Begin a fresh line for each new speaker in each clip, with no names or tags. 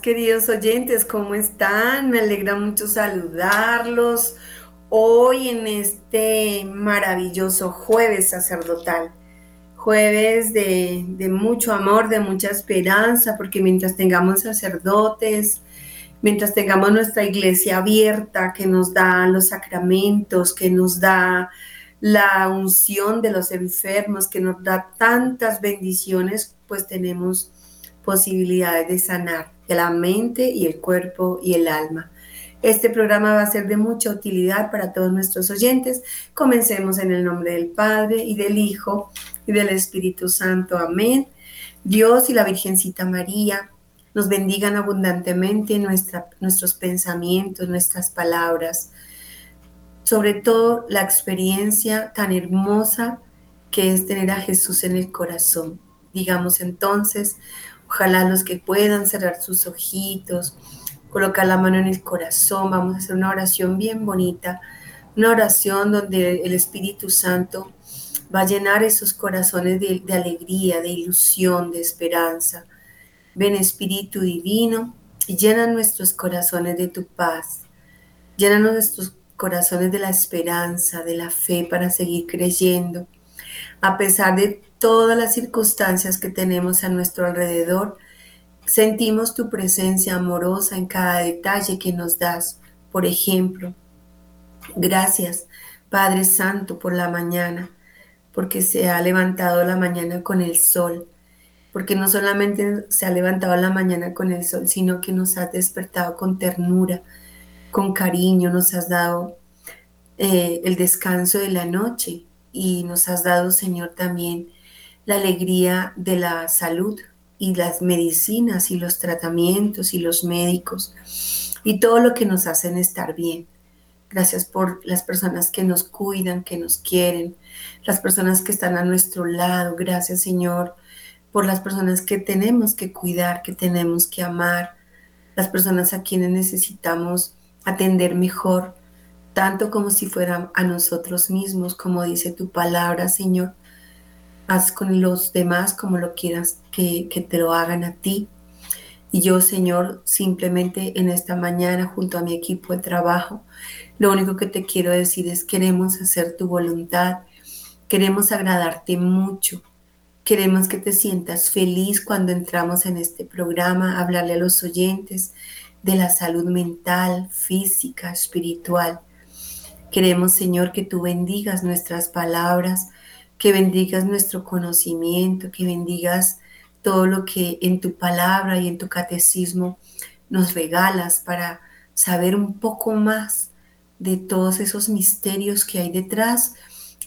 queridos oyentes, ¿cómo están? Me alegra mucho saludarlos hoy en este maravilloso jueves sacerdotal. Jueves de, mucho amor, de mucha esperanza, porque mientras tengamos sacerdotes, mientras tengamos nuestra iglesia abierta, que nos da los sacramentos, que nos da la unción de los enfermos, que nos da tantas bendiciones, pues tenemos posibilidades de sanar la mente y el cuerpo y el alma. Este programa va a ser de mucha utilidad para todos nuestros oyentes. Comencemos en el nombre del Padre y del Hijo y del Espíritu Santo. Amén. Dios y la Virgencita María nos bendigan abundantemente nuestra, nuestros pensamientos, nuestras palabras, sobre todo la experiencia tan hermosa que es tener a Jesús en el corazón. Digamos entonces, Ojalá los que puedan cerrar sus ojitos, colocar la mano en el corazón, vamos a hacer una oración bien bonita, una oración donde el Espíritu Santo va a llenar esos corazones de, alegría, de ilusión, de esperanza. Ven Espíritu Divino y llena nuestros corazones de tu paz. Llénanos nuestros corazones de la esperanza, de la fe para seguir creyendo. A pesar de todas las circunstancias que tenemos a nuestro alrededor, sentimos tu presencia amorosa en cada detalle que nos das. Por ejemplo, gracias Padre Santo por la mañana, porque se ha levantado la mañana con el sol, porque no solamente se ha levantado la mañana con el sol, sino que nos has despertado con ternura, con cariño, nos has dado eh, el descanso de la noche y nos has dado, Señor, también la alegría de la salud y las medicinas y los tratamientos y los médicos y todo lo que nos hacen estar bien. Gracias por las personas que nos cuidan, que nos quieren, las personas que están a nuestro lado. Gracias Señor por las personas que tenemos que cuidar, que tenemos que amar, las personas a quienes necesitamos atender mejor, tanto como si fueran a nosotros mismos, como dice tu palabra, Señor haz con los demás como lo quieras que, te lo hagan a ti. Y yo, Señor, simplemente en esta mañana, junto a mi equipo de trabajo, lo único que te quiero decir es queremos hacer tu voluntad, queremos agradarte mucho, queremos que te sientas feliz cuando entramos en este programa, hablarle a los oyentes de la salud mental, física, espiritual. Queremos, Señor, que tú bendigas nuestras palabras, que bendigas nuestro conocimiento, que bendigas todo lo que en tu palabra y en tu catecismo nos regalas para saber un poco más de todos esos misterios que hay detrás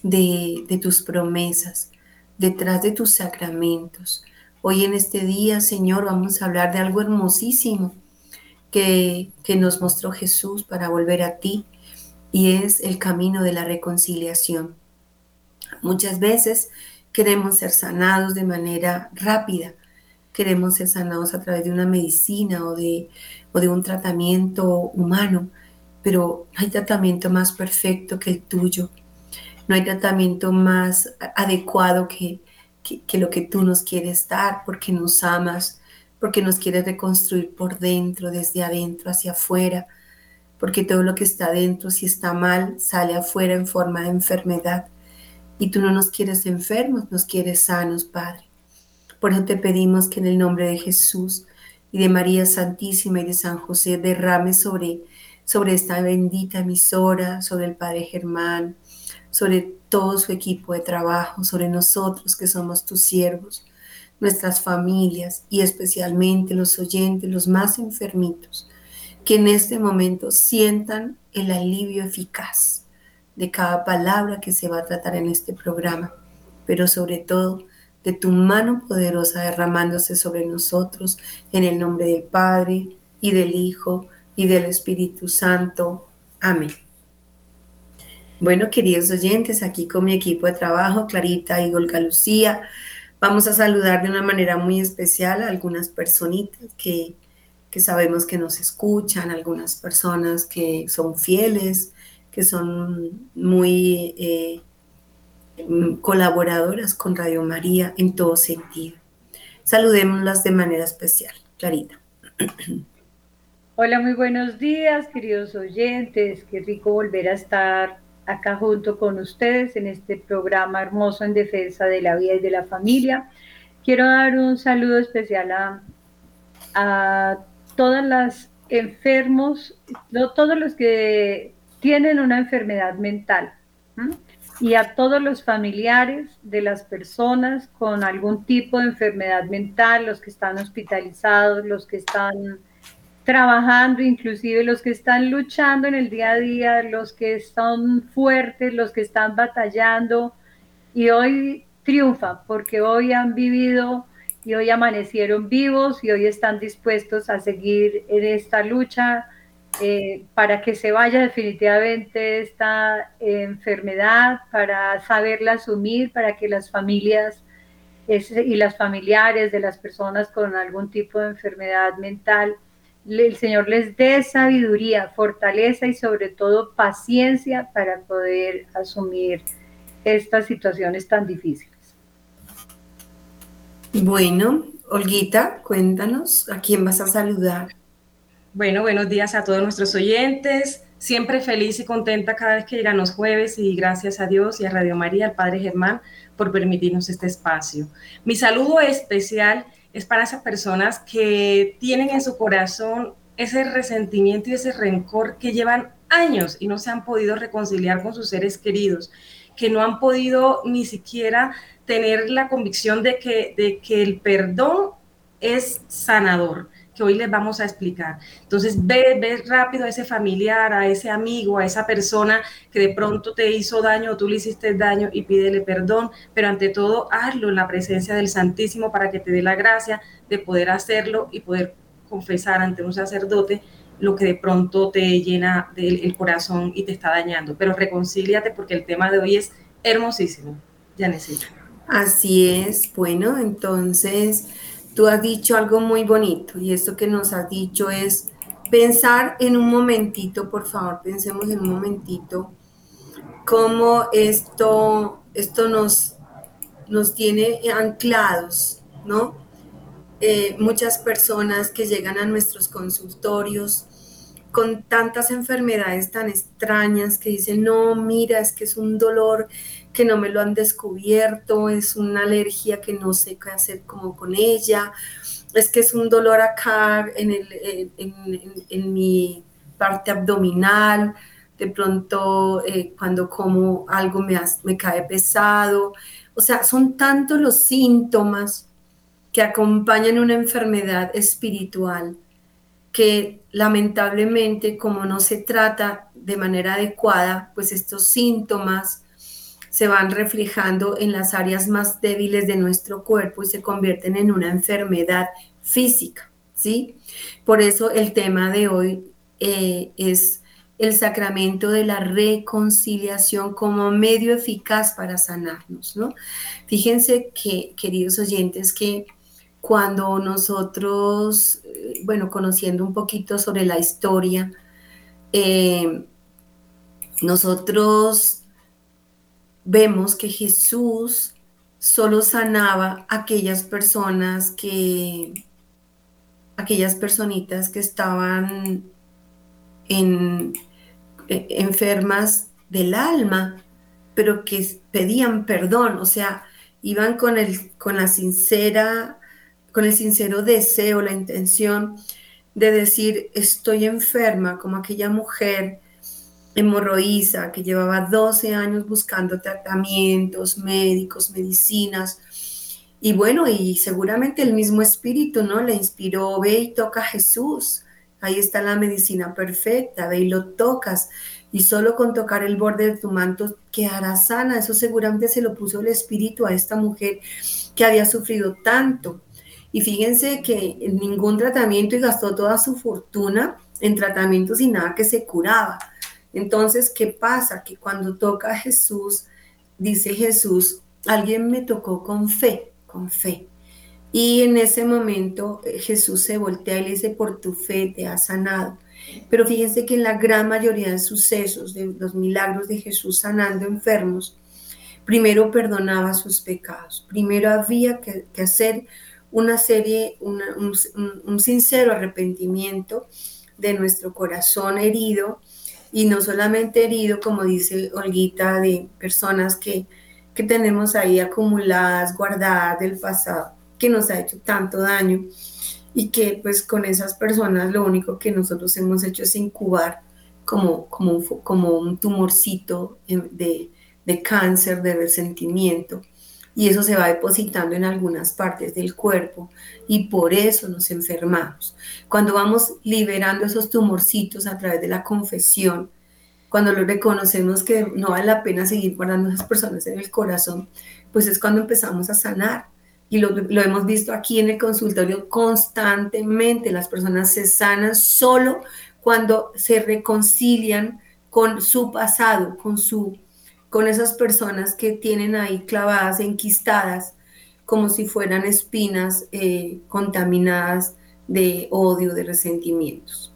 de, tus promesas, detrás de tus sacramentos. Hoy en este día, Señor, vamos a hablar de algo hermosísimo que, que nos mostró Jesús para volver a ti y es el camino de la reconciliación. Muchas veces queremos ser sanados de manera rápida, queremos ser sanados a través de una medicina o de, o de un tratamiento humano, pero no hay tratamiento más perfecto que el tuyo, no hay tratamiento más adecuado que, que, lo que tú nos quieres dar, porque nos amas, porque nos quieres reconstruir por dentro, desde adentro hacia afuera, porque todo lo que está dentro, si está mal, sale afuera en forma de enfermedad. Y tú no nos quieres enfermos, nos quieres sanos, Padre. Por eso te pedimos que en el nombre de Jesús y de María Santísima y de San José derrame sobre, sobre esta bendita emisora, sobre el Padre Germán, sobre todo su equipo de trabajo, sobre nosotros que somos tus siervos, nuestras familias y especialmente los oyentes, los más enfermitos, que en este momento sientan el alivio eficaz de cada palabra que se va a tratar en este programa, pero sobre todo de tu mano poderosa derramándose sobre nosotros en el nombre del Padre y del Hijo y del Espíritu Santo. Amén. Bueno, queridos oyentes, aquí con mi equipo de trabajo, Clarita y Golga Lucía, vamos a saludar de una manera muy especial a algunas personitas que, que sabemos que nos escuchan, algunas personas que son fieles, que son muy eh, colaboradoras con Radio María en todo sentido. Saludémoslas de manera especial. Clarita.
Hola, muy buenos días, queridos oyentes. Qué rico volver a estar acá junto con ustedes en este programa hermoso en defensa de la vida y de la familia. Quiero dar un saludo especial a, a todas las enfermos, todos los que tienen una enfermedad mental y a todos los familiares de las personas con algún tipo de enfermedad mental, los que están hospitalizados, los que están trabajando, inclusive los que están luchando en el día a día, los que son fuertes, los que están batallando y hoy triunfan porque hoy han vivido y hoy amanecieron vivos y hoy están dispuestos a seguir en esta lucha eh, para que se vaya definitivamente esta enfermedad, para saberla asumir, para que las familias y las familiares de las personas con algún tipo de enfermedad mental el Señor les dé sabiduría, fortaleza y sobre todo paciencia para poder asumir estas situaciones tan difíciles.
Bueno, Olguita, cuéntanos, ¿a quién vas a saludar?
Bueno, buenos días a todos nuestros oyentes. Siempre feliz y contenta cada vez que llegan los jueves y gracias a Dios y a Radio María, al Padre Germán, por permitirnos este espacio. Mi saludo especial es para esas personas que tienen en su corazón ese resentimiento y ese rencor que llevan años y no se han podido reconciliar con sus seres queridos, que no han podido ni siquiera tener la convicción de que, de que el perdón es sanador que hoy les vamos a explicar. Entonces, ve, ve rápido a ese familiar, a ese amigo, a esa persona que de pronto te hizo daño o tú le hiciste daño y pídele perdón, pero ante todo, hazlo en la presencia del Santísimo para que te dé la gracia de poder hacerlo y poder confesar ante un sacerdote lo que de pronto te llena del corazón y te está dañando. Pero reconcíliate porque el tema de hoy es hermosísimo. Ya necesito.
Así es. Bueno, entonces Tú has dicho algo muy bonito y esto que nos has dicho es pensar en un momentito, por favor, pensemos en un momentito cómo esto, esto nos, nos tiene anclados, ¿no? Eh, muchas personas que llegan a nuestros consultorios con tantas enfermedades tan extrañas que dicen, no, mira, es que es un dolor que no me lo han descubierto, es una alergia que no sé qué hacer como con ella, es que es un dolor acá en, el, en, mi parte abdominal, de pronto eh, cuando como algo me, me cae pesado, o sea, son tantos los síntomas que acompañan una enfermedad espiritual que lamentablemente como no se trata de manera adecuada, pues estos síntomas se van reflejando en las áreas más débiles de nuestro cuerpo y se convierten en una enfermedad física, ¿sí? Por eso el tema de hoy eh, es el sacramento de la reconciliación como medio eficaz para sanarnos, ¿no? Fíjense que, queridos oyentes, que cuando nosotros, eh, bueno, conociendo un poquito sobre la historia, eh, nosotros vemos que Jesús solo sanaba aquellas personas que, aquellas personitas que estaban en, e, enfermas del alma, pero que pedían perdón, o sea, iban con, el, con la sincera con el sincero deseo, la intención de decir estoy enferma, como aquella mujer hemorroísa que llevaba 12 años buscando tratamientos médicos, medicinas. Y bueno, y seguramente el mismo espíritu, ¿no? Le inspiró, ve y toca a Jesús. Ahí está la medicina perfecta, ve y lo tocas. Y solo con tocar el borde de tu manto quedará sana. Eso seguramente se lo puso el espíritu a esta mujer que había sufrido tanto. Y fíjense que ningún tratamiento y gastó toda su fortuna en tratamientos y nada que se curaba. Entonces, ¿qué pasa? Que cuando toca a Jesús, dice Jesús, alguien me tocó con fe, con fe. Y en ese momento eh, Jesús se voltea y le dice, por tu fe te ha sanado. Pero fíjense que en la gran mayoría de sucesos, de los milagros de Jesús sanando enfermos, primero perdonaba sus pecados, primero había que hacer una serie, un, sincero arrepentimiento de nuestro corazón herido y no solamente herido, como dice Olguita, de personas que, que tenemos ahí acumuladas, guardadas del pasado, que nos ha hecho tanto daño y que pues con esas personas lo único que nosotros hemos hecho es incubar como, como, un, como un tumorcito de, de cáncer, de resentimiento y eso se va depositando en algunas partes del cuerpo y por eso nos enfermamos. Cuando vamos liberando esos tumorcitos a través de la confesión, cuando lo reconocemos que no vale la pena seguir guardando esas personas en el corazón, pues es cuando empezamos a sanar. Y lo hemos visto aquí en el consultorio constantemente. Las personas se sanan solo cuando se reconcilian con su pasado, con su con esas personas que tienen ahí clavadas, enquistadas, como si fueran espinas eh, contaminadas de odio, de resentimientos.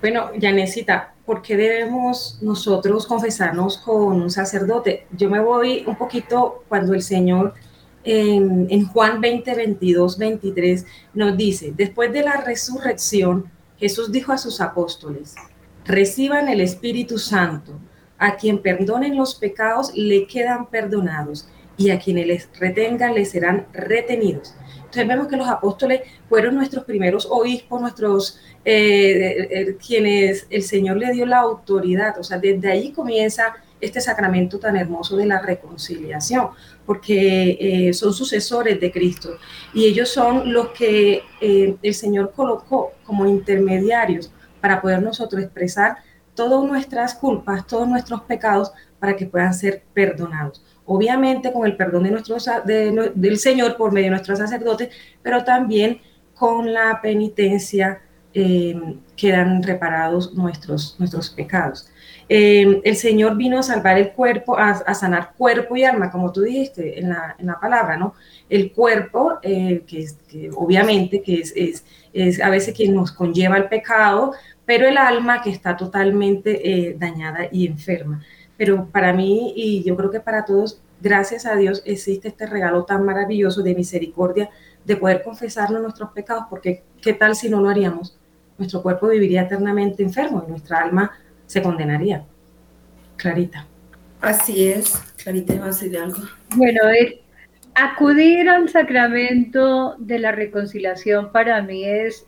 Bueno, Yanesita, ¿por qué debemos nosotros confesarnos con un sacerdote? Yo me voy un poquito cuando el Señor en, en, Juan 20, 22, 23 nos dice, después de la resurrección, Jesús dijo a sus apóstoles, reciban el Espíritu Santo a quien perdonen los pecados le quedan perdonados y a quienes les retengan les serán retenidos. Entonces vemos que los apóstoles fueron nuestros primeros obispos, nuestros eh, eh, quienes el Señor le dio la autoridad. O sea, desde ahí comienza este sacramento tan hermoso de la reconciliación, porque eh, son sucesores de Cristo y ellos son los que el Señor colocó como intermediarios para poder nosotros expresar todas nuestras culpas, todos nuestros pecados, para que puedan ser perdonados. Obviamente con el perdón de nuestro, del Señor por medio de nuestros sacerdotes, pero también con la penitencia eh, quedan reparados nuestros, nuestros pecados. Eh, el Señor vino a salvar el cuerpo, a, sanar cuerpo y alma, como tú dijiste en la, en la palabra, ¿no? El cuerpo, eh, que, obviamente que es, es, es, a veces quien nos conlleva el pecado, pero el alma que está totalmente eh, dañada y enferma. Pero para mí, y yo creo que para todos, gracias a Dios existe este regalo tan maravilloso de misericordia de poder confesarnos nuestros pecados, porque ¿qué tal si no lo haríamos? Nuestro cuerpo viviría eternamente enfermo y nuestra alma se condenaría. Clarita.
Así es, Clarita va a decir algo.
Bueno, acudir al sacramento de la reconciliación para mí es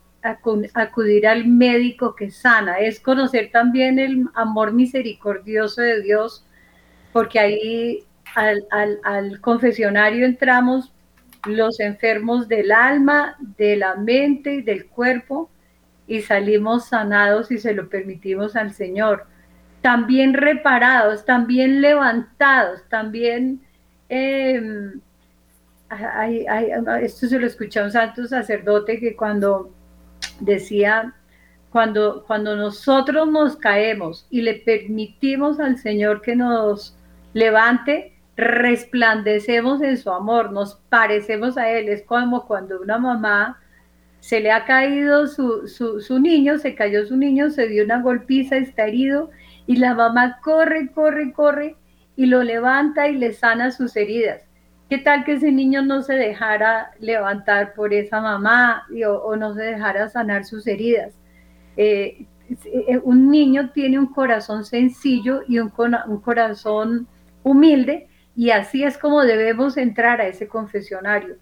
acudir al médico que sana, es conocer también el amor misericordioso de Dios, porque ahí al, confesionario entramos los enfermos del alma, de la mente y del cuerpo y salimos sanados y se lo permitimos al Señor. También reparados, también levantados, también... Em, esto se lo escuché un santo sacerdote que cuando decía, cuando, cuando nosotros nos caemos y le permitimos al Señor que nos levante, resplandecemos en su amor, nos parecemos a Él. Es como cuando una mamá se le ha caído su, su, su, niño, se cayó su niño, se dio una golpiza, está herido, y la mamá corre, corre, corre, y lo levanta y le sana sus heridas. ¿Qué tal que ese niño no se dejara levantar por esa mamá o, no se dejara sanar sus heridas? Eh, eh, un niño tiene un corazón sencillo y un, un corazón humilde y así es como debemos entrar a ese confesionario.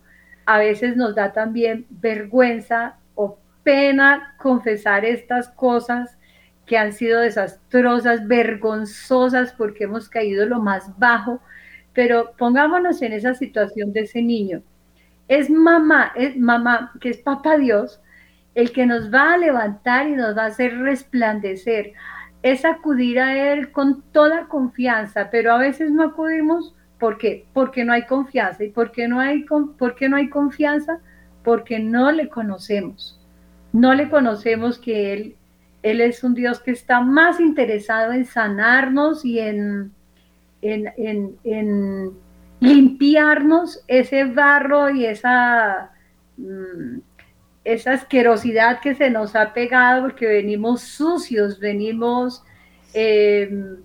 A veces nos da también vergüenza o pena confesar estas cosas que han sido desastrosas, vergonzosas, porque hemos caído lo más bajo pero pongámonos en esa situación de ese niño. Es mamá, es mamá, que es papá Dios, el que nos va a levantar y nos va a hacer resplandecer. Es acudir a Él con toda confianza, pero a veces no acudimos. ¿Por qué? Porque no hay confianza. ¿Y por qué no hay, por qué no hay confianza? Porque no le conocemos. No le conocemos que Él, Él es un Dios que está más interesado en sanarnos y en, en, limpiarnos ese barro y esa, mm, esa asquerosidad que se nos ha pegado porque venimos sucios, venimos em,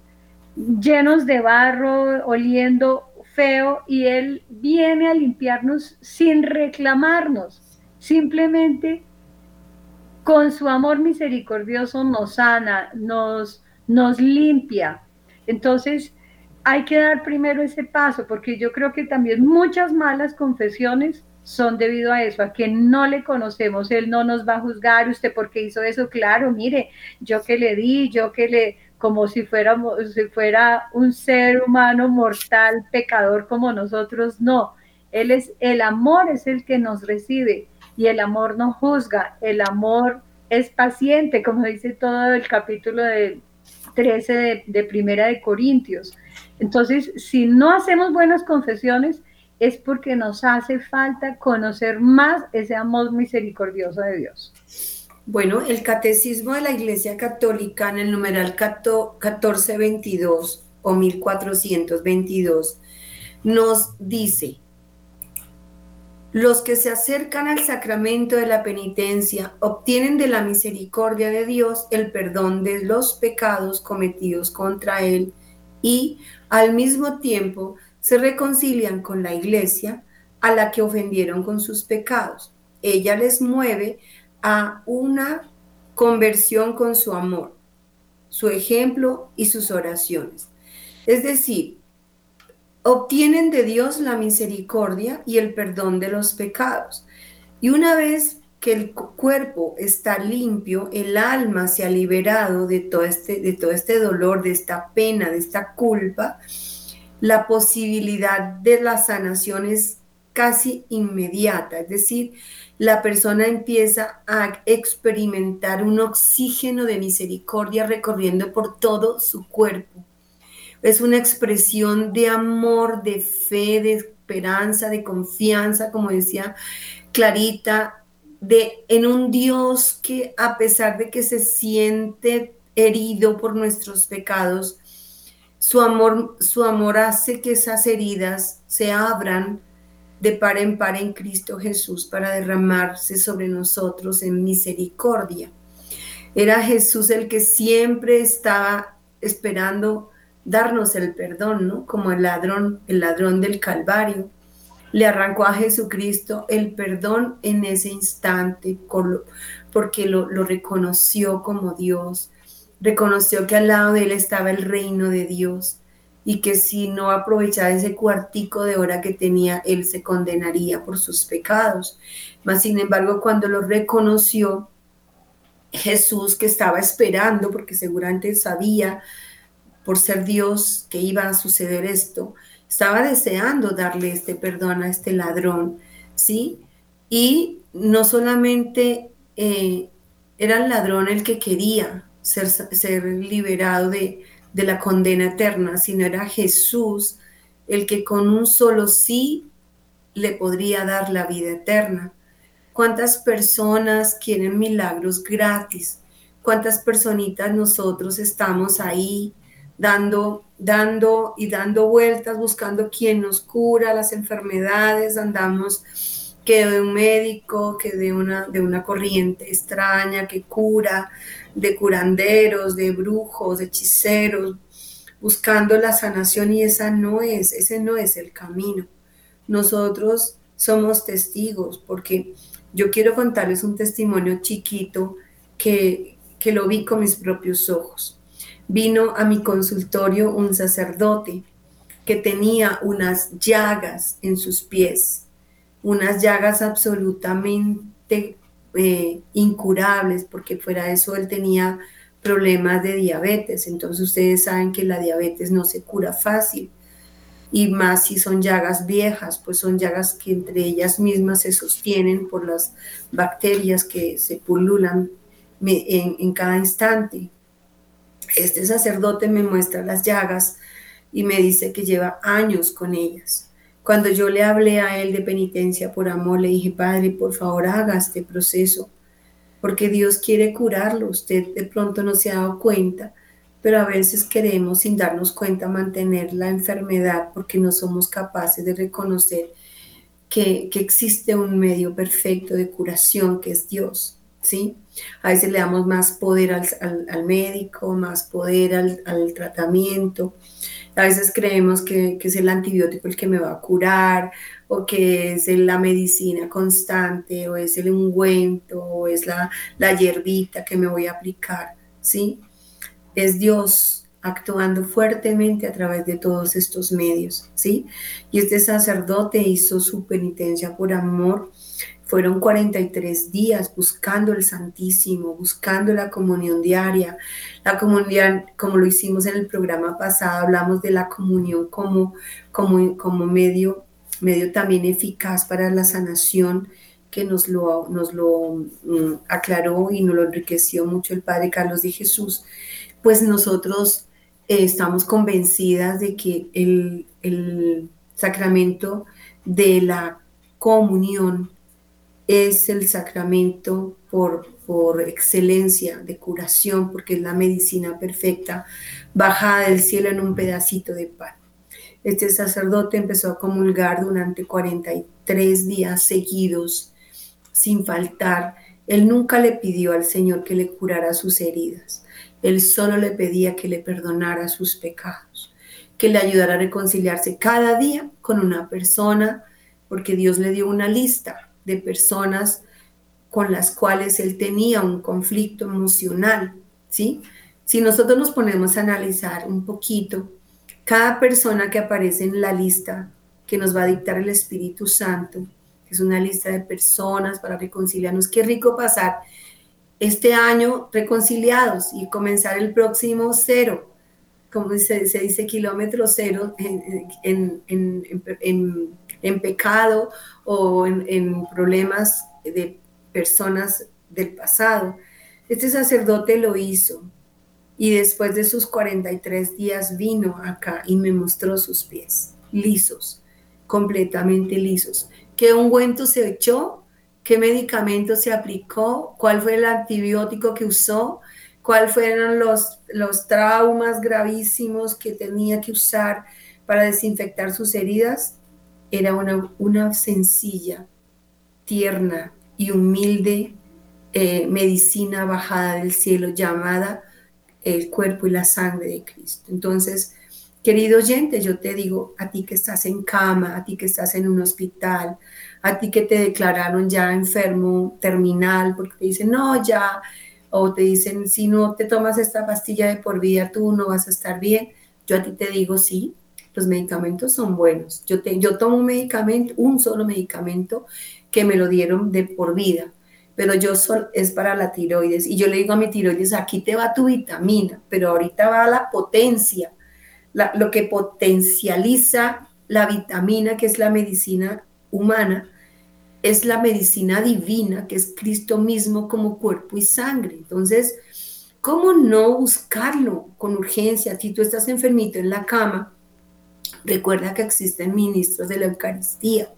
llenos de barro, oliendo feo y Él viene a limpiarnos sin reclamarnos, simplemente con su amor misericordioso nos sana, nos, nos limpia. Entonces, hay que dar primero ese paso, porque yo creo que también muchas malas confesiones son debido a eso, a que no le conocemos, él no nos va a juzgar, usted porque hizo eso, claro, mire, yo que le di, yo que le, como si fuera, si fuera un ser humano mortal, pecador como nosotros, no, él es, el amor es el que nos recibe y el amor no juzga, el amor es paciente, como dice todo el capítulo de 13 de, de Primera de Corintios. Entonces, si no hacemos buenas confesiones, es porque nos hace falta conocer más ese amor misericordioso de Dios.
Bueno, el catecismo de la Iglesia Católica en el numeral 1422 o 1422 nos dice, los que se acercan al sacramento de la penitencia obtienen de la misericordia de Dios el perdón de los pecados cometidos contra Él y al mismo tiempo se reconcilian con la iglesia a la que ofendieron con sus pecados. Ella les mueve a una conversión con su amor, su ejemplo y sus oraciones. Es decir, obtienen de Dios la misericordia y el perdón de los pecados. Y una vez que el cuerpo está limpio, el alma se ha liberado de todo este, de todo este dolor, de esta pena, de esta culpa, la posibilidad de la sanación es casi inmediata, es decir, la persona empieza a experimentar un oxígeno de misericordia recorriendo por todo su cuerpo. Es una expresión de amor, de fe, de esperanza, de confianza, como decía Clarita, de en un Dios que a pesar de que se siente herido por nuestros pecados, su amor, su amor hace que esas heridas se abran de par en par en Cristo Jesús para derramarse sobre nosotros en misericordia. Era Jesús el que siempre estaba esperando darnos el perdón, ¿no? Como el ladrón, el ladrón del Calvario. Le arrancó a Jesucristo el perdón en ese instante porque lo, lo reconoció como Dios reconoció que al lado de él estaba el reino de Dios y que si no aprovechaba ese cuartico de hora que tenía, él se condenaría por sus pecados. Mas, sin embargo, cuando lo reconoció, Jesús que estaba esperando, porque seguramente sabía por ser Dios que iba a suceder esto, estaba deseando darle este perdón a este ladrón, ¿sí? Y no solamente eh, era el ladrón el que quería ser, liberado de, de la condena eterna, sino era Jesús el que con un solo sí le podría dar la vida eterna. ¿Cuántas personas quieren milagros gratis? ¿Cuántas personitas nosotros estamos ahí dando, dando y dando vueltas buscando quién nos cura las enfermedades? Andamos que de un médico, que de una, de una corriente extraña que cura, de curanderos, de brujos, de hechiceros, buscando la sanación y esa no es, ese no es el camino. Nosotros somos testigos porque yo quiero contarles un testimonio chiquito que, que lo vi con mis propios ojos. Vino a mi consultorio un sacerdote que tenía unas llagas en sus pies unas llagas absolutamente eh, incurables, porque fuera de eso él tenía problemas de diabetes. Entonces ustedes saben que la diabetes no se cura fácil. Y más si son llagas viejas, pues son llagas que entre ellas mismas se sostienen por las bacterias que se pululan en, en cada instante. Este sacerdote me muestra las llagas y me dice que lleva años con ellas. Cuando yo le hablé a él de penitencia por amor, le dije, Padre, por favor haga este proceso, porque Dios quiere curarlo. Usted de pronto no se ha dado cuenta, pero a veces queremos, sin darnos cuenta, mantener la enfermedad porque no somos capaces de reconocer que, que existe un medio perfecto de curación, que es Dios. ¿sí? A veces le damos más poder al, médico, más poder al, tratamiento. A veces creemos que, es el antibiótico el que me va a curar, o que es la medicina constante, o es el ungüento, o es la, la hierbita que me voy a aplicar, ¿sí? Es Dios actuando fuertemente a través de todos estos medios, ¿sí? Y este sacerdote hizo su penitencia por amor fueron 43 días buscando el Santísimo, buscando la comunión diaria. La comunión, como lo hicimos en el programa pasado, hablamos de la comunión como, como, como medio, medio también eficaz para la sanación que nos lo, nos lo mm, aclaró y nos lo enriqueció mucho el Padre Carlos de Jesús. Pues nosotros eh, estamos convencidas de que el, el sacramento de la comunión es el sacramento por, por excelencia de curación, porque es la medicina perfecta, bajada del cielo en un pedacito de pan. Este sacerdote empezó a comulgar durante 43 días seguidos, sin faltar. Él nunca le pidió al Señor que le curara sus heridas. Él solo le pedía que le perdonara sus pecados, que le ayudara a reconciliarse cada día con una persona, porque Dios le dio una lista de personas con las cuales él tenía un conflicto emocional, ¿sí? Si nosotros nos ponemos a analizar un poquito, cada persona que aparece en la lista que nos va a dictar el Espíritu Santo, es una lista de personas para reconciliarnos, qué rico pasar este año reconciliados y comenzar el próximo cero, como se, dice kilómetro cero en, en pecado o en, problemas de personas del pasado. Este sacerdote lo hizo y después de sus 43 días vino acá y me mostró sus pies lisos, completamente lisos. ¿Qué ungüento se echó? ¿Qué medicamento se aplicó? ¿Cuál fue el antibiótico que usó? ¿Cuáles fueron los, los traumas gravísimos que tenía que usar para desinfectar sus heridas? Era una, una sencilla, tierna y humilde eh, medicina bajada del cielo llamada el cuerpo y la sangre de Cristo. Entonces, querido oyente, yo te digo, a ti que estás en cama, a ti que estás en un hospital, a ti que te declararon ya enfermo terminal, porque te dicen, no, ya, o te dicen, si no te tomas esta pastilla de por vida, tú no vas a estar bien. Yo a ti te digo, sí, los medicamentos son buenos. Yo, te, yo tomo un medicamento, un solo medicamento que me lo dieron de por vida, pero yo es para la tiroides. Y yo le digo a mi tiroides, aquí te va tu vitamina, pero ahorita va la potencia, lo que potencializa la vitamina, que es la medicina humana, es la medicina divina, que es Cristo mismo como cuerpo y sangre. Entonces, ¿cómo no buscarlo con urgencia? Si tú estás enfermito en la cama, Recuerda que existen ministros de la Eucaristía.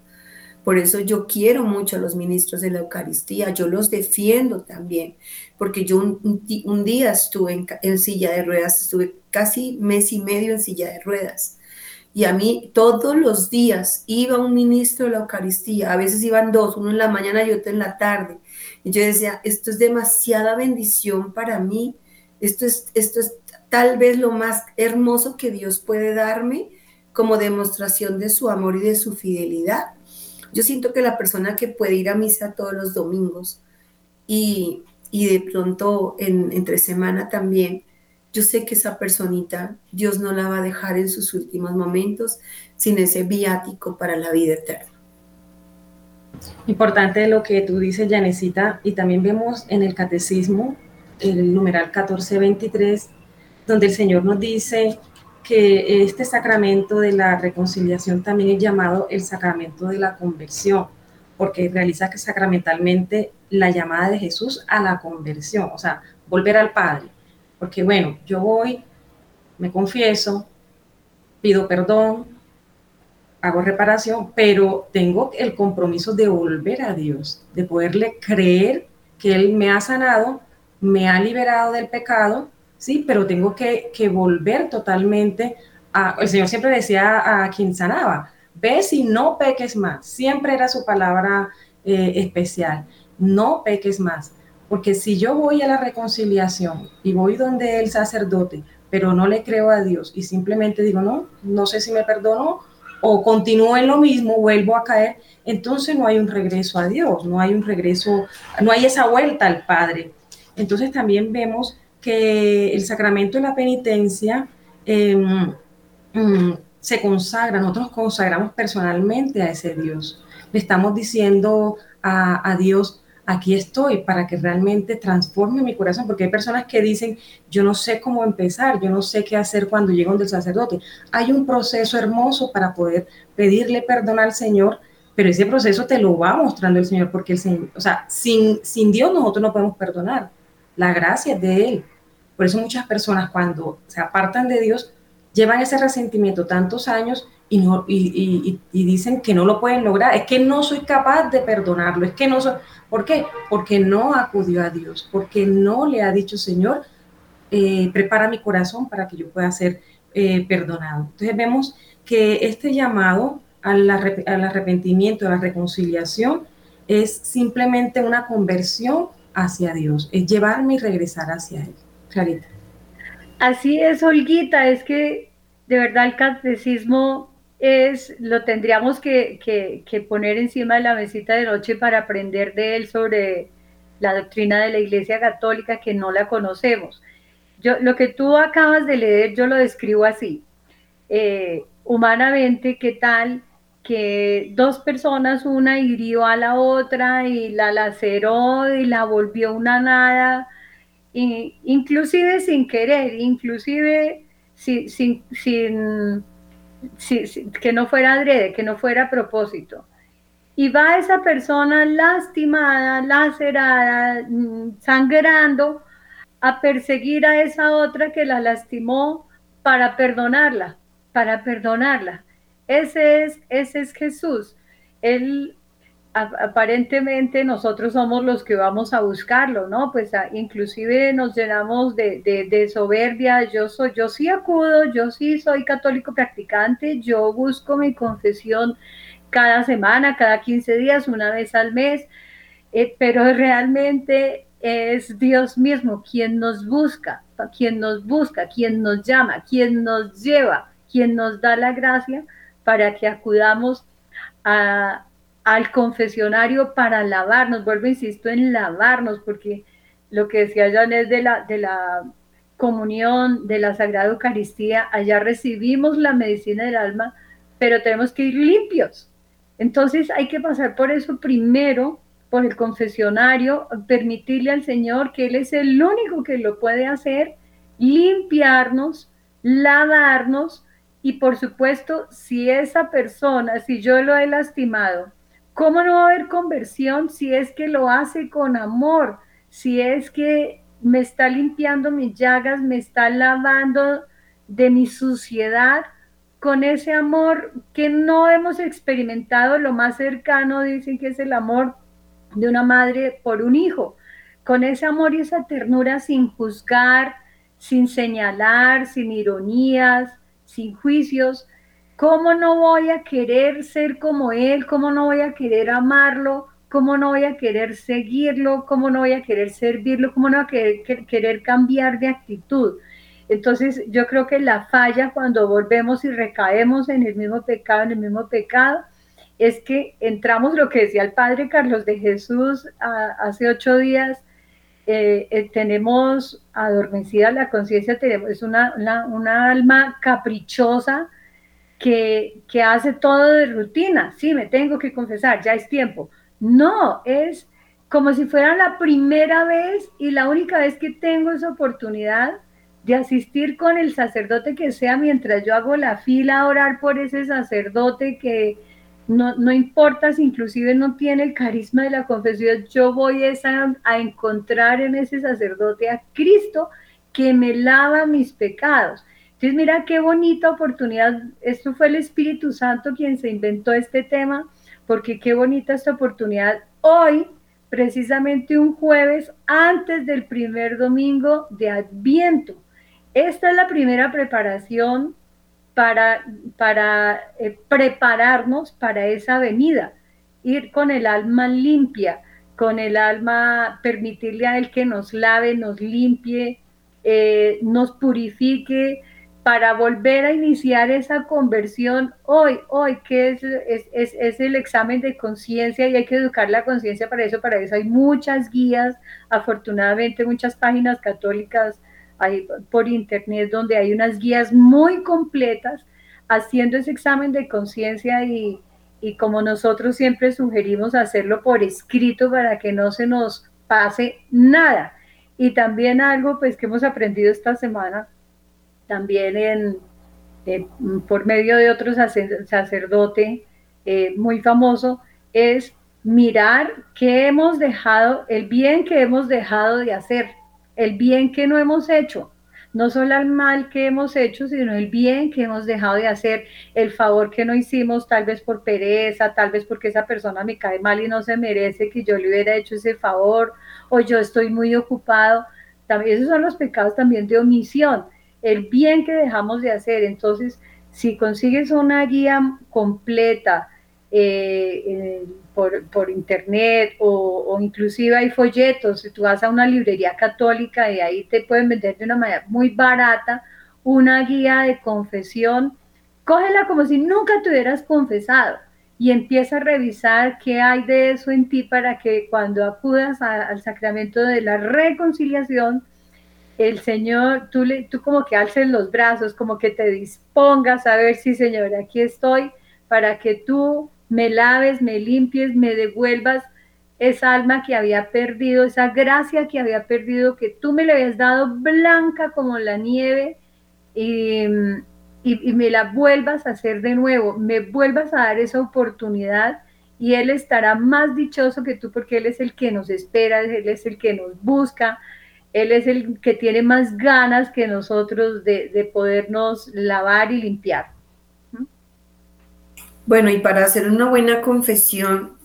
Por eso yo quiero mucho a los ministros de la Eucaristía, yo los defiendo también, porque yo un, día estuve en, silla de ruedas, estuve casi mes y medio en silla de ruedas. Y a mí todos los días iba un ministro de la Eucaristía, a veces iban dos, uno en la mañana y otro en la tarde. Y yo decía, esto es demasiada bendición para mí, esto es, esto es tal vez lo más hermoso que Dios puede darme como demostración de su amor y de su fidelidad. Yo siento que la persona que puede ir a misa todos los domingos y, de pronto en, entre semana también, yo sé que esa personita Dios no la va a dejar en sus últimos momentos sin ese viático para la vida eterna.
Importante lo que tú dices, Janecita, y también vemos en el catecismo, el numeral 1423, donde el Señor nos dice que este sacramento de la reconciliación también es llamado el sacramento de la conversión, porque realiza que sacramentalmente la llamada de Jesús a la conversión, o sea, volver al Padre. Porque bueno, yo voy, me confieso, pido perdón, hago reparación, pero tengo el compromiso de volver a Dios, de poderle creer que Él me ha sanado, me ha liberado del pecado ¿sí? Pero tengo que, volver totalmente a... El Señor siempre decía a quien sanaba, ve si no peques más, siempre era su palabra eh, especial, no peques más. Porque si yo voy a la reconciliación y voy donde el sacerdote, pero no le creo a Dios y simplemente digo, no, no sé si me perdonó o continúo en lo mismo, vuelvo a caer, entonces no hay un regreso a Dios, no hay un regreso, no hay esa vuelta al Padre. Entonces también vemos que el sacramento de la penitencia em, mm, se consagra, nosotros consagramos personalmente a ese Dios. Le estamos diciendo a, a Dios, aquí estoy para que realmente transforme mi corazón, porque hay personas que dicen, yo no sé cómo empezar, yo no sé qué hacer cuando llego del sacerdote. Hay un proceso hermoso para poder pedirle perdón al Señor, pero ese proceso te lo va mostrando el Señor, porque el Señor, o sea, sin, sin Dios nosotros no podemos perdonar. La gracia es de Él. Por eso muchas personas cuando se apartan de Dios llevan ese resentimiento tantos años y, no, y, dicen que no lo pueden lograr. Es que no soy capaz de perdonarlo. Es que no soy. ¿Por qué? Porque no acudió a Dios, porque no le ha dicho, Señor, eh, prepara mi corazón para que yo pueda ser eh, perdonado. Entonces vemos que este llamado al, al arrepentimiento, a la reconciliación, es simplemente una conversión hacia Dios, es llevarme y regresar hacia Él. Clarita.
Así es, Olguita, es que de verdad el catecismo es, lo tendríamos que, poner encima de la mesita de noche para aprender de él sobre la doctrina de la Iglesia Católica que no la conocemos. Yo, lo que tú acabas de leer, yo lo describo así. Eh, humanamente, ¿qué tal que dos personas, una hirió a la otra y la laceró y la volvió una nada, inclusive sin querer, inclusive sin, sin que no fuera adrede, que no fuera propósito. Y va esa persona lastimada, lacerada, mm, sangrando, a perseguir a esa otra que la lastimó para perdonarla, para perdonarla. Ese es, ese es Jesús. Él aparentemente nosotros somos los que vamos a buscarlo, ¿no? Pues inclusive nos llenamos de, soberbia, yo soy, yo sí acudo, yo sí soy católico practicante, yo busco mi confesión cada semana, cada 15 días, una vez al mes, eh, pero realmente es Dios mismo quien nos busca, quien nos busca, quien nos llama, quien nos lleva, quien nos da la gracia para que acudamos al confesionario para lavarnos, vuelvo, insisto, en lavarnos, porque lo que decía Janet de la, de la comunión, de la Sagrada Eucaristía, allá recibimos la medicina del alma, pero tenemos que ir limpios. Entonces hay que pasar por eso primero, por el confesionario, permitirle al Señor que Él es el único que lo puede hacer, limpiarnos, lavarnos y por supuesto, si esa persona, si yo lo he lastimado, ¿Cómo no va a haber conversión si es que lo hace con amor? Si es que me está limpiando mis llagas, me está lavando de mi suciedad con ese amor que no hemos experimentado, lo más cercano dicen que es el amor de una madre por un hijo, con ese amor y esa ternura sin juzgar, sin señalar, sin ironías, sin juicios, ¿Cómo no voy a querer ser como Él? ¿Cómo no voy a querer amarlo? ¿Cómo no voy a querer seguirlo? ¿Cómo no voy a querer servirlo? ¿Cómo no voy a querer, cambiar de actitud? Entonces yo creo que la falla cuando volvemos y recaemos en el mismo pecado, en el mismo pecado, es que entramos, lo que decía el Padre Carlos de Jesús hace ocho días, eh, eh, tenemos adormecida la conciencia, tenemos, es una, una alma caprichosa, que, hace todo de rutina. Sí, me tengo que confesar, ya es tiempo. No, es como si fuera la primera vez y la única vez que tengo esa oportunidad de asistir con el sacerdote que sea mientras yo hago la fila a orar por ese sacerdote que no, no importa si inclusive no tiene el carisma de la confesión, yo voy a, a encontrar en ese sacerdote a Cristo que me lava mis pecados. Entonces, mira qué bonita oportunidad. Esto fue el Espíritu Santo quien se inventó este tema, porque qué bonita esta oportunidad. Hoy, precisamente un jueves antes del primer domingo de Adviento. Esta es la primera preparación para, para eh, prepararnos para esa venida, ir con el alma limpia, con el alma, permitirle a Él que nos lave, nos limpie, eh, nos purifique para volver a iniciar esa conversión. Hoy, hoy, que es, es, es el examen de conciencia y hay que educar la conciencia para eso, para eso hay muchas guías, afortunadamente muchas páginas católicas hay por internet donde hay unas guías muy completas haciendo ese examen de conciencia y, y como nosotros siempre sugerimos hacerlo por escrito para que no se nos pase nada. Y también algo pues que hemos aprendido esta semana, también en, por medio de otro sacerdote eh, muy famoso, es mirar qué hemos dejado, el bien que hemos dejado de hacer, el bien que no hemos hecho no solo el mal que hemos hecho, sino el bien que hemos dejado de hacer, el favor que no hicimos, tal vez por pereza, tal vez porque esa persona me cae mal y no se merece que yo le hubiera hecho ese favor, o yo estoy muy ocupado. También, esos son los pecados también de omisión, el bien que dejamos de hacer. Entonces, si consigues una guía completa, eh, por, internet o, inclusive hay folletos, si tú vas a una librería católica y ahí te pueden vender de una manera muy barata una guía de confesión, cógela como si nunca te hubieras confesado y empieza a revisar qué hay de eso en ti para que cuando acudas al sacramento de la reconciliación, el Señor, tú, le, tú como que alces los brazos, como que te dispongas a ver si, Señor, aquí estoy, para que tú me laves, me limpies, me devuelvas esa alma que había perdido, esa gracia que había perdido, que tú me le habías dado blanca como la nieve y, me la vuelvas a hacer de nuevo, me vuelvas a dar esa oportunidad y Él estará más dichoso que tú porque Él es el que nos espera, Él es el que nos busca, Él es el que tiene más ganas que nosotros de, de podernos lavar y limpiar.
Bueno, y para hacer una buena confesión,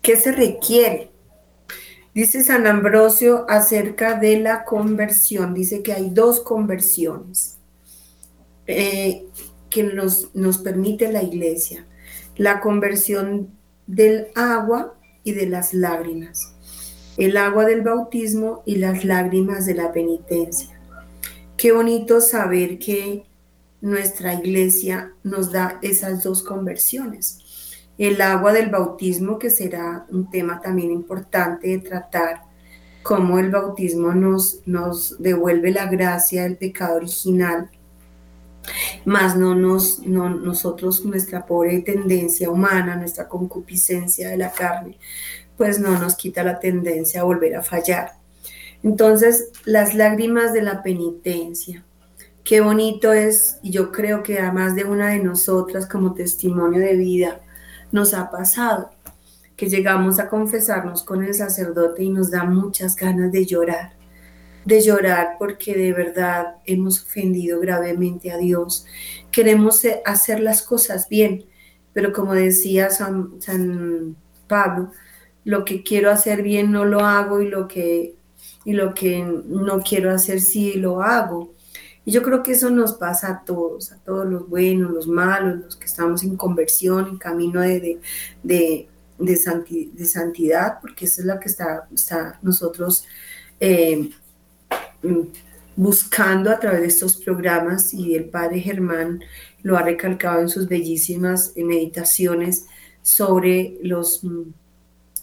¿qué se requiere? Dice San Ambrosio acerca de la conversión, dice que hay dos conversiones eh, que nos, nos permite la iglesia, la conversión del agua y de las lágrimas, el agua del bautismo y las lágrimas de la penitencia. Qué bonito saber que nuestra iglesia nos da esas dos conversiones. El agua del bautismo, que será un tema también importante de tratar, cómo el bautismo nos, nos devuelve la gracia del pecado original, más no nos, no, nosotros, nuestra pobre tendencia humana, nuestra concupiscencia de la carne, pues no nos quita la tendencia a volver a fallar. Entonces, las lágrimas de la penitencia, Qué bonito es, y yo creo que a más de una de nosotras como testimonio de vida nos ha pasado, que llegamos a confesarnos con el sacerdote y nos da muchas ganas de llorar, de llorar porque de verdad hemos ofendido gravemente a Dios. Queremos hacer las cosas bien, pero como decía San, Pablo, lo que quiero hacer bien no lo hago y lo que, y lo que no quiero hacer sí lo hago. Y yo creo que eso nos pasa a todos, a todos los buenos, los malos, los que estamos en conversión, en camino de, de, de, santidad, porque esa es la que está, está nosotros eh, buscando a través de estos programas y el Padre Germán lo ha recalcado en sus bellísimas eh, meditaciones sobre los mm,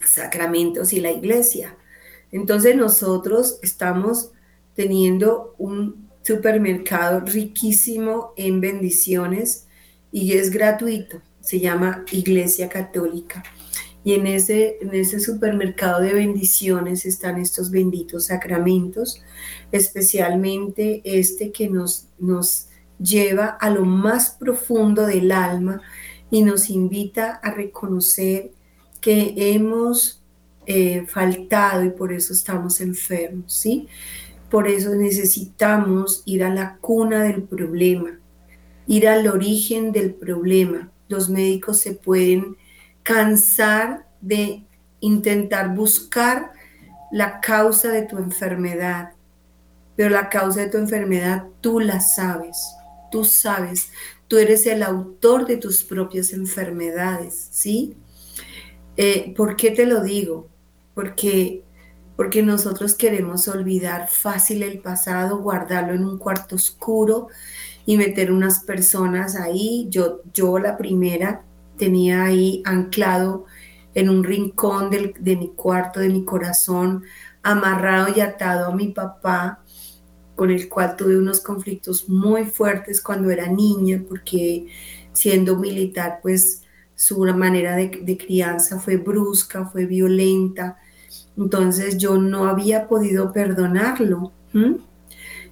sacramentos y la iglesia. Entonces nosotros estamos teniendo un supermercado riquísimo en bendiciones y es gratuito. Se llama Iglesia Católica. Y en ese, en ese supermercado de bendiciones están estos benditos sacramentos, especialmente este que nos, nos lleva a lo más profundo del alma y nos invita a reconocer que hemos eh, faltado y por eso estamos enfermos, ¿sí? Por eso necesitamos ir a la cuna del problema, ir al origen del problema. Los médicos se pueden cansar de intentar buscar la causa de tu enfermedad, pero la causa de tu enfermedad tú la sabes, tú sabes, tú eres el autor de tus propias enfermedades, ¿sí? Eh, ¿Por qué te lo digo? porque porque nosotros queremos olvidar fácil el pasado, guardarlo en un cuarto oscuro y meter unas personas ahí. Yo, yo la primera tenía ahí anclado en un rincón de mi cuarto, de mi corazón, amarrado y atado a mi papá, con el cual tuve unos conflictos muy fuertes cuando era niña, porque siendo militar, pues su manera de, de crianza fue brusca, fue violenta entonces yo no había podido perdonarlo.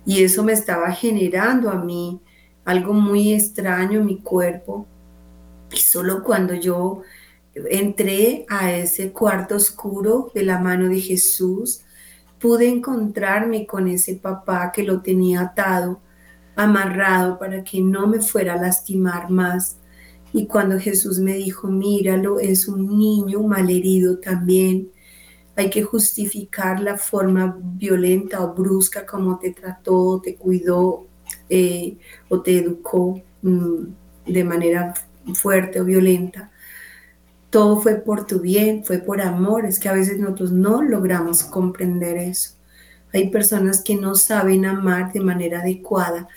Y eso me estaba generando a mí algo muy extraño en mi cuerpo. Y solo cuando yo entré a ese cuarto oscuro de la mano de Jesús, pude encontrarme con ese papá que lo tenía atado, amarrado para que no me fuera a lastimar más. Y cuando Jesús me dijo, míralo, es un niño malherido también, hay que justificar la forma violenta o brusca como te trató, te cuidó eh, o te educó mm, de manera fuerte o violenta. Todo fue por tu bien, fue por amor. Es que a veces nosotros no logramos comprender eso. Hay personas que no saben amar de manera adecuada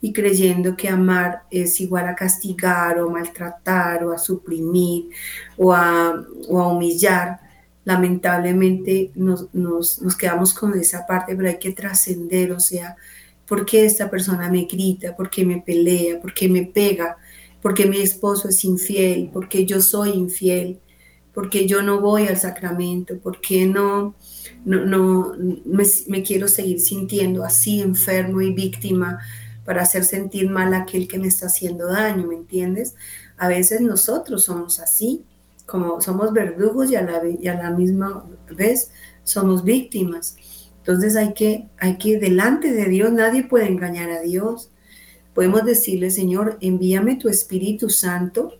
y creyendo que amar es igual a castigar o maltratar o a suprimir o a, o a humillar lamentablemente nos, quedamos con esa parte, pero hay que trascender, o sea, ¿por qué esta persona me grita? ¿Por qué me pelea? ¿Por qué me pega? ¿Por qué mi esposo es infiel? ¿Por qué yo soy infiel? ¿Por qué yo no voy al sacramento? ¿Por qué no, no, me, quiero seguir sintiendo así, enfermo y víctima para hacer sentir mal a aquel que me está haciendo daño? ¿Me entiendes? A veces nosotros somos así como somos verdugos y a la, misma vez somos víctimas. Entonces hay que, hay que, delante de Dios, nadie puede engañar a Dios. Podemos decirle, Señor, envíame tu Espíritu Santo.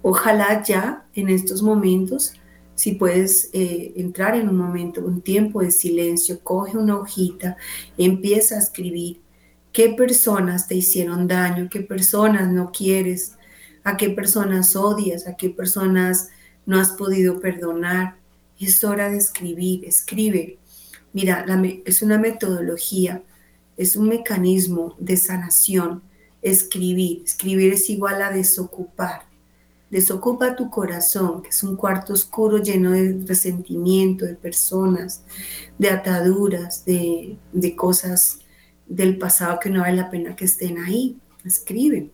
Ojalá ya en estos momentos, si puedes eh, entrar en un momento, un tiempo de silencio, coge una hojita, empieza a escribir qué personas te hicieron daño, qué personas no quieres, a qué personas odias, a qué personas no has podido perdonar. Es hora de escribir, escribe. Mira, es una metodología, es un mecanismo de sanación. Escribir, escribir es igual a desocupar. Desocupa tu corazón, que es un cuarto oscuro lleno de resentimiento, de personas, de ataduras, de, de cosas del pasado que no vale la pena que estén ahí. Escribe.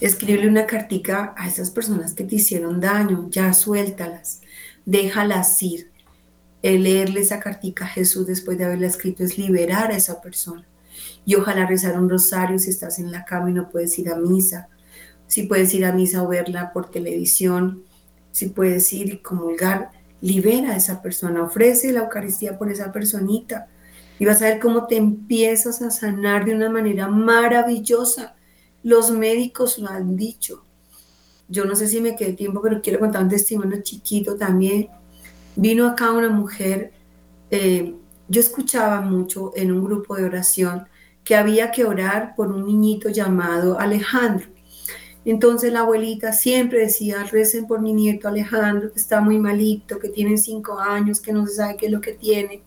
Escríbele una cartica a esas personas que te hicieron daño, ya suéltalas, déjalas ir. El leerle esa cartica a Jesús después de haberla escrito es liberar a esa persona. Y ojalá rezar un rosario si estás en la cama y no puedes ir a misa. Si puedes ir a misa o verla por televisión, si puedes ir y comulgar, libera a esa persona, ofrece la Eucaristía por esa personita. Y vas a ver cómo te empiezas a sanar de una manera maravillosa los médicos lo han dicho. Yo no sé si me quedé tiempo, pero quiero contar un testimonio chiquito también. Vino acá una mujer, eh, yo escuchaba mucho en un grupo de oración que había que orar por un niñito llamado Alejandro. Entonces la abuelita siempre decía, recen por mi nieto Alejandro, que está muy malito, que tiene cinco años, que no se sabe qué es lo que tiene.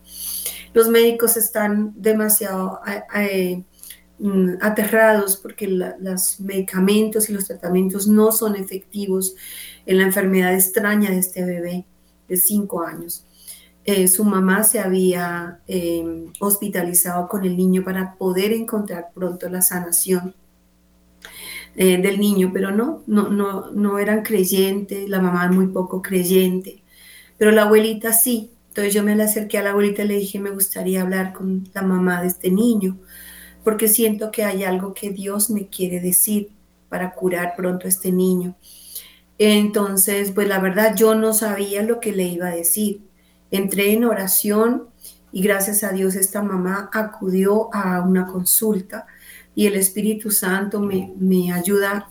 Los médicos están demasiado eh, Mm, aterrados porque los medicamentos y los tratamientos no son efectivos en la enfermedad extraña de este bebé de cinco años. Eh, su mamá se había em, hospitalizado con el niño para poder encontrar pronto la sanación eh, del niño, pero no, no, no, no eran creyentes, la mamá muy poco creyente, pero la abuelita sí. Entonces yo me le acerqué a la abuelita y le dije, me gustaría hablar con la mamá de este niño porque siento que hay algo que Dios me quiere decir para curar pronto a este niño. Entonces, pues la verdad yo no sabía lo que le iba a decir. Entré en oración y gracias a Dios esta mamá acudió a una consulta y el Espíritu Santo me, me ayuda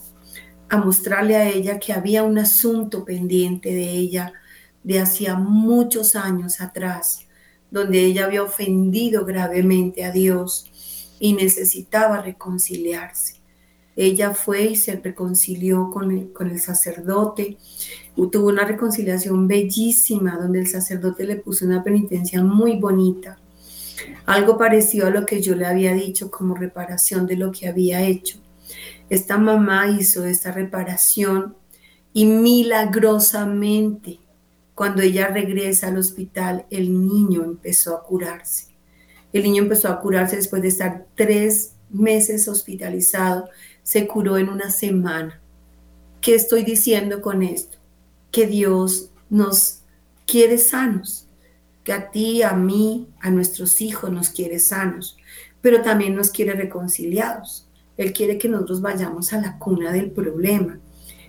a mostrarle a ella que había un asunto pendiente de ella de hacía muchos años atrás, donde ella había ofendido gravemente a Dios y necesitaba reconciliarse. ella fue y se reconcilió con el, con el sacerdote, tuvo una reconciliación bellísima donde el sacerdote le puso una penitencia muy bonita, algo parecido a lo que yo le había dicho como reparación de lo que había hecho. Esta mamá hizo esta reparación y milagrosamente cuando ella regresa al hospital el niño empezó a curarse. El niño empezó a curarse después de estar tres meses hospitalizado se curó en una semana. ¿Qué estoy diciendo con esto? Que Dios nos quiere sanos, que a ti, a mí, a nuestros hijos nos quiere sanos, pero también nos quiere reconciliados. Él quiere que nosotros vayamos a la cuna del problema.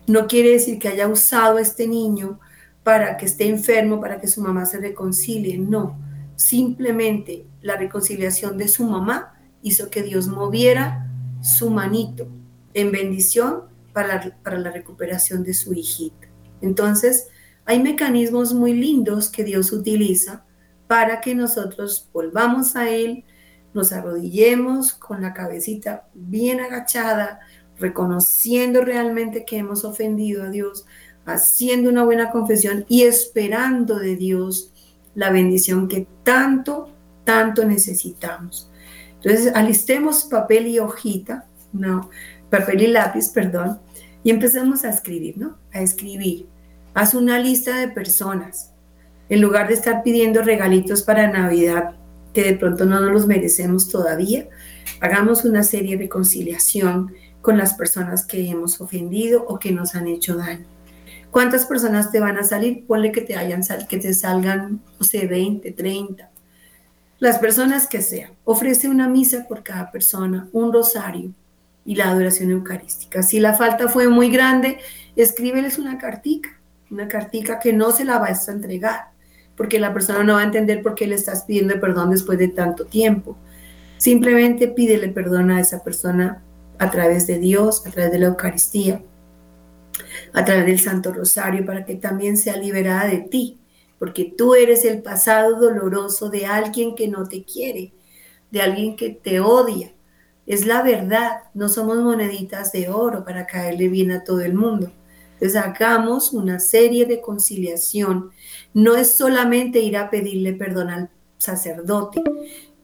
No quiere decir que haya usado a este niño para que esté enfermo, para que su mamá se reconcilie. No, simplemente la reconciliación de su mamá hizo que Dios moviera su manito en bendición para, para la recuperación de su hijita. Entonces, hay mecanismos muy lindos que Dios utiliza para que nosotros volvamos a Él, nos arrodillemos con la cabecita bien agachada, reconociendo realmente que hemos ofendido a Dios, haciendo una buena confesión y esperando de Dios la bendición que tanto, tanto necesitamos. Entonces, alistemos papel y hojita, no, papel y lápiz, perdón, y empezamos a escribir, ¿no? A escribir. Haz una lista de personas. En lugar de estar pidiendo regalitos para Navidad que de pronto no nos los merecemos todavía, hagamos una serie de reconciliación con las personas que hemos ofendido o que nos han hecho daño. ¿Cuántas personas te van a salir? Ponle que te, hayan que te salgan, no sé, 20, 30. Las personas que sean. Ofrece una misa por cada persona, un rosario, y la adoración eucarística. Si la falta fue muy grande, escríbeles una cartica, una cartica que no se la vas a entregar, porque la persona no va a entender por qué le estás pidiendo perdón después de tanto tiempo. Simplemente pídele perdón a esa persona a través de Dios, a través de la Eucaristía, a través del Santo Rosario, para que también sea liberada de ti, porque tú eres el pasado doloroso de alguien que no te quiere, de alguien que te odia, es la verdad, no somos moneditas de oro para caerle bien a todo el mundo. Entonces hagamos una serie de conciliación. No es solamente ir a pedirle perdón al sacerdote,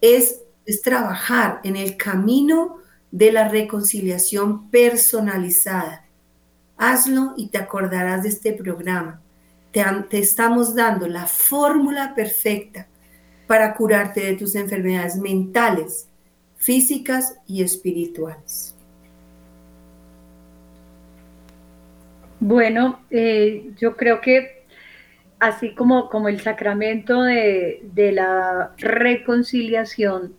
es, es trabajar en el camino de la reconciliación personalizada. Hazlo y te acordarás de este programa. Te, estamos dando la fórmula perfecta para curarte de tus enfermedades mentales, físicas y espirituales.
Bueno, eh, yo creo que así como, como el sacramento de, la reconciliación,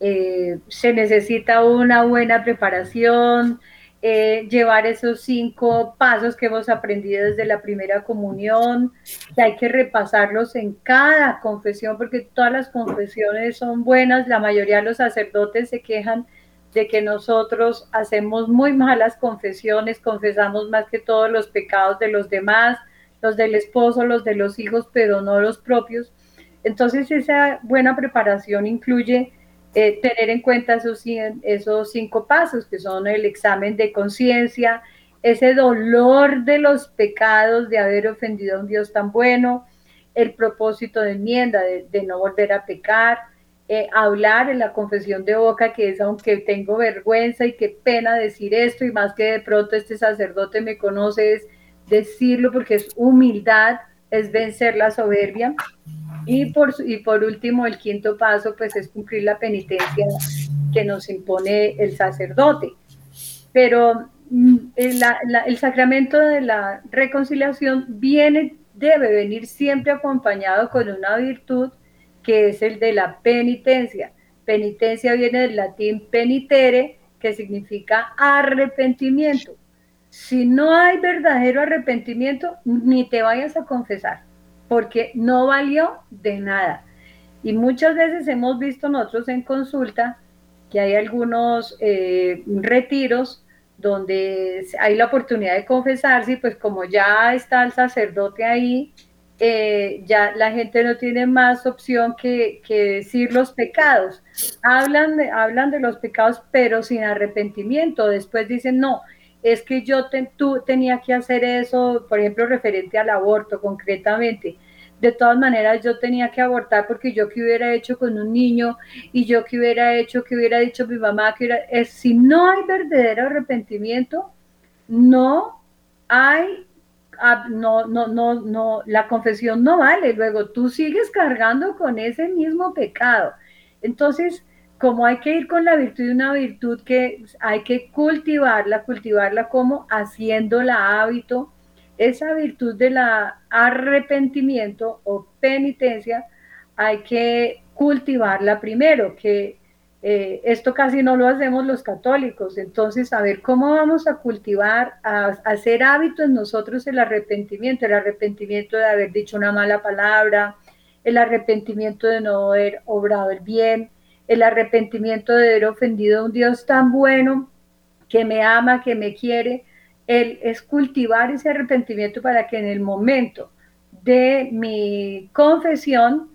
eh, se necesita una buena preparación, eh, llevar esos cinco pasos que hemos aprendido desde la primera comunión, que hay que repasarlos en cada confesión, porque todas las confesiones son buenas, la mayoría de los sacerdotes se quejan de que nosotros hacemos muy malas confesiones, confesamos más que todos los pecados de los demás, los del esposo, los de los hijos, pero no los propios. Entonces esa buena preparación incluye eh, tener en cuenta esos, esos cinco pasos, que son el examen de conciencia, ese dolor de los pecados de haber ofendido a un Dios tan bueno, el propósito de enmienda, de, no volver a pecar, eh, hablar en la confesión de boca, que es aunque tengo vergüenza y qué pena decir esto, y más que de pronto este sacerdote me conoce, es decirlo porque es humildad, es vencer la soberbia. Y por, y por último, el quinto paso, pues es cumplir la penitencia que nos impone el sacerdote. Pero mm, el, el sacramento de la reconciliación viene, debe venir siempre acompañado con una virtud que es el de la penitencia. Penitencia viene del latín penitere, que significa arrepentimiento. Si no hay verdadero arrepentimiento, ni te vayas a confesar porque no valió de nada. Y muchas veces hemos visto nosotros en consulta que hay algunos eh, retiros donde hay la oportunidad de confesarse y pues como ya está el sacerdote ahí, eh, ya la gente no tiene más opción que, decir los pecados. Hablan hablan de los pecados, pero sin arrepentimiento. Después dicen, no, es que yo tú tenía que hacer eso, por ejemplo, referente al aborto concretamente. De todas maneras, yo tenía que abortar porque yo que hubiera hecho con un niño y yo que hubiera hecho, que hubiera dicho mi mamá, que es, si no hay verdadero arrepentimiento, no hay Ah, no, no, no, no, la confesión no vale. Luego tú sigues cargando con ese mismo pecado. Entonces, como hay que ir con la virtud una virtud que hay que cultivarla, cultivarla como haciéndola hábito, esa virtud de la arrepentimiento o penitencia, hay que cultivarla primero, que eh, esto casi no lo hacemos los católicos, entonces a ver cómo vamos a cultivar, a, hacer hábito en nosotros el arrepentimiento, el arrepentimiento de haber dicho una mala palabra, el arrepentimiento de no haber obrado el bien, el arrepentimiento de haber ofendido a un Dios tan bueno que me ama, que me quiere, el, es cultivar ese arrepentimiento para que en el momento de mi confesión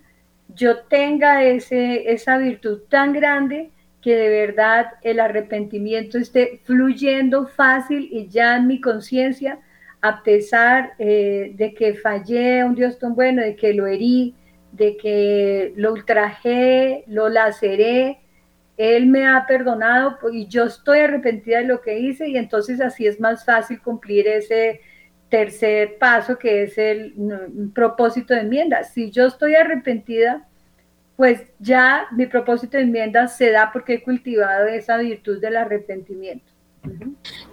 yo tenga ese, esa virtud tan grande que de verdad el arrepentimiento esté fluyendo fácil y ya en mi conciencia, a pesar eh, de que fallé a un Dios tan bueno, de que lo herí, de que lo ultrajé, lo laceré, Él me ha perdonado y yo estoy arrepentida de lo que hice y entonces así es más fácil cumplir ese tercer paso que es el propósito de enmienda. Si yo estoy arrepentida, pues ya mi propósito de enmienda se da porque he cultivado esa virtud del arrepentimiento.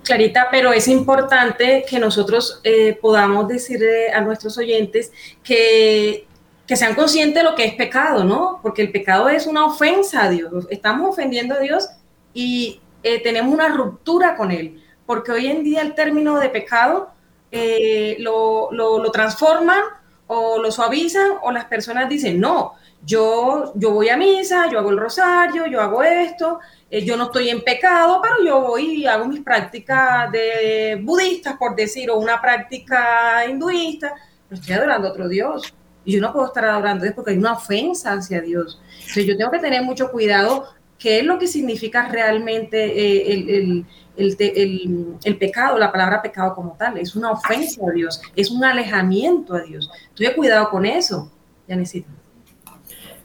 Clarita, pero es importante que nosotros eh, podamos decirle a nuestros oyentes que, que sean conscientes de lo que es pecado, ¿no? Porque el pecado es una ofensa a Dios. Estamos ofendiendo a Dios y eh, tenemos una ruptura con Él. Porque hoy en día el término de pecado eh, lo, lo, transforman o lo suavizan o las personas dicen, no, yo, yo voy a misa, yo hago el rosario, yo hago esto, eh, yo no estoy en pecado, pero yo voy y hago mis prácticas de budistas, por decir, o una práctica hinduista, pero estoy adorando a otro Dios. Y yo no puedo estar adorando a Dios porque hay una ofensa hacia Dios. Entonces yo tengo que tener mucho cuidado qué es lo que significa realmente eh, el, el, el, pecado, la palabra pecado como tal. Es una ofensa a Dios, es un alejamiento a Dios. Tuve cuidado con eso, ya necesito.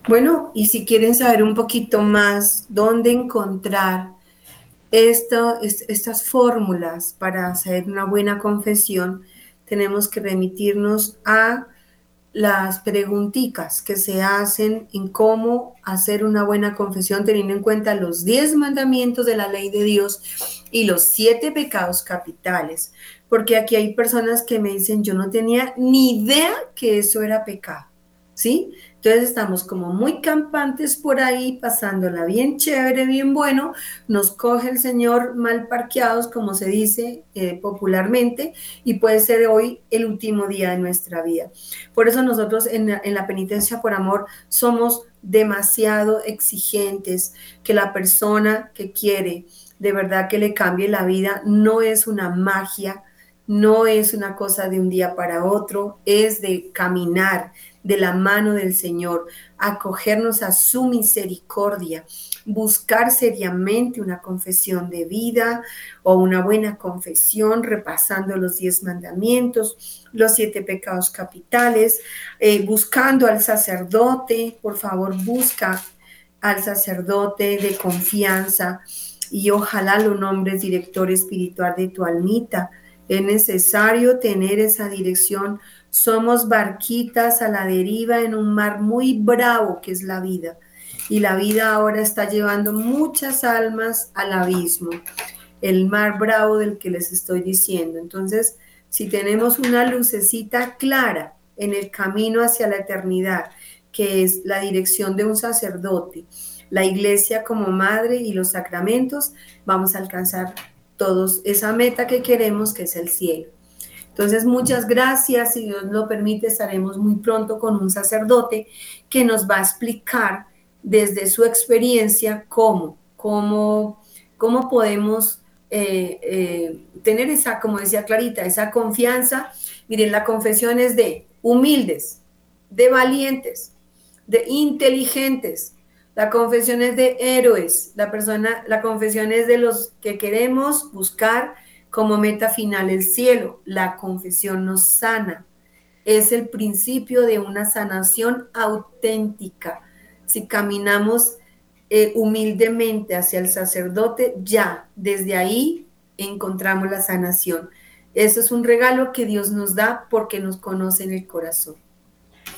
Bueno, y si quieren saber un poquito más dónde encontrar estas fórmulas para hacer una buena confesión, tenemos que remitirnos a las preguntitas que se hacen en cómo hacer una buena confesión teniendo en cuenta los 10 mandamientos de la ley de Dios y los siete pecados capitales. Porque aquí hay personas que me dicen, yo no tenía ni idea que eso era pecado. ¿Sí? Entonces estamos como muy campantes por ahí, pasándola bien chévere, bien bueno. Nos coge el Señor mal parqueados, como se dice eh, popularmente, y puede ser hoy el último día de nuestra vida. Por eso nosotros en, en la penitencia por amor somos demasiado exigentes, que la persona que quiere de verdad que le cambie la vida no es una magia, no es una cosa de un día para otro, es de caminar, de la mano del Señor, acogernos a su misericordia, buscar seriamente una confesión de vida o una buena confesión, repasando los diez mandamientos, los siete pecados capitales, eh, buscando al sacerdote, por favor, busca al sacerdote de confianza y ojalá lo nombres director espiritual de tu almita. Es necesario tener esa dirección somos barquitas a la deriva en un mar muy bravo que es la vida. Y la vida ahora está llevando muchas almas al abismo, el mar bravo del que les estoy diciendo. Entonces, si tenemos una lucecita clara en el camino hacia la eternidad, que es la dirección de un sacerdote, la iglesia como madre y los sacramentos, vamos a alcanzar todos esa meta que queremos, que es el cielo. Entonces, muchas gracias. Si Dios lo permite, estaremos muy pronto con un sacerdote que nos va a explicar desde su experiencia cómo, cómo, cómo podemos eh, eh, tener esa, como decía Clarita, esa confianza. Miren, la confesión es de humildes, de valientes, de inteligentes. La confesión es de héroes. La persona, la confesión es de los que queremos buscar como meta final el cielo. La confesión nos sana. Es el principio de una sanación auténtica. Si caminamos eh, humildemente hacia el sacerdote, ya desde ahí encontramos la sanación. Eso es un regalo que Dios nos da porque nos conoce en el corazón.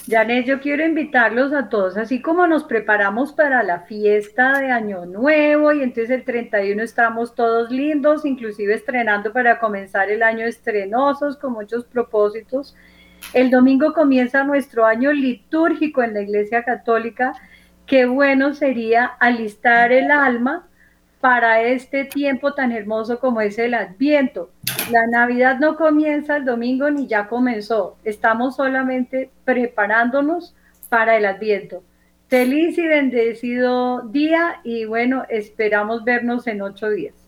Janet, yo quiero invitarlos a todos, así como nos preparamos para la fiesta de Año Nuevo y entonces el 31 estamos todos lindos, inclusive estrenando para comenzar el año estrenosos con muchos propósitos. El domingo comienza nuestro año litúrgico en la Iglesia Católica. Qué bueno sería alistar el alma para este tiempo tan hermoso como es el Adviento. La Navidad no comienza el domingo ni ya comenzó. Estamos solamente preparándonos para el Adviento. Feliz y bendecido día y bueno, esperamos vernos en ocho días.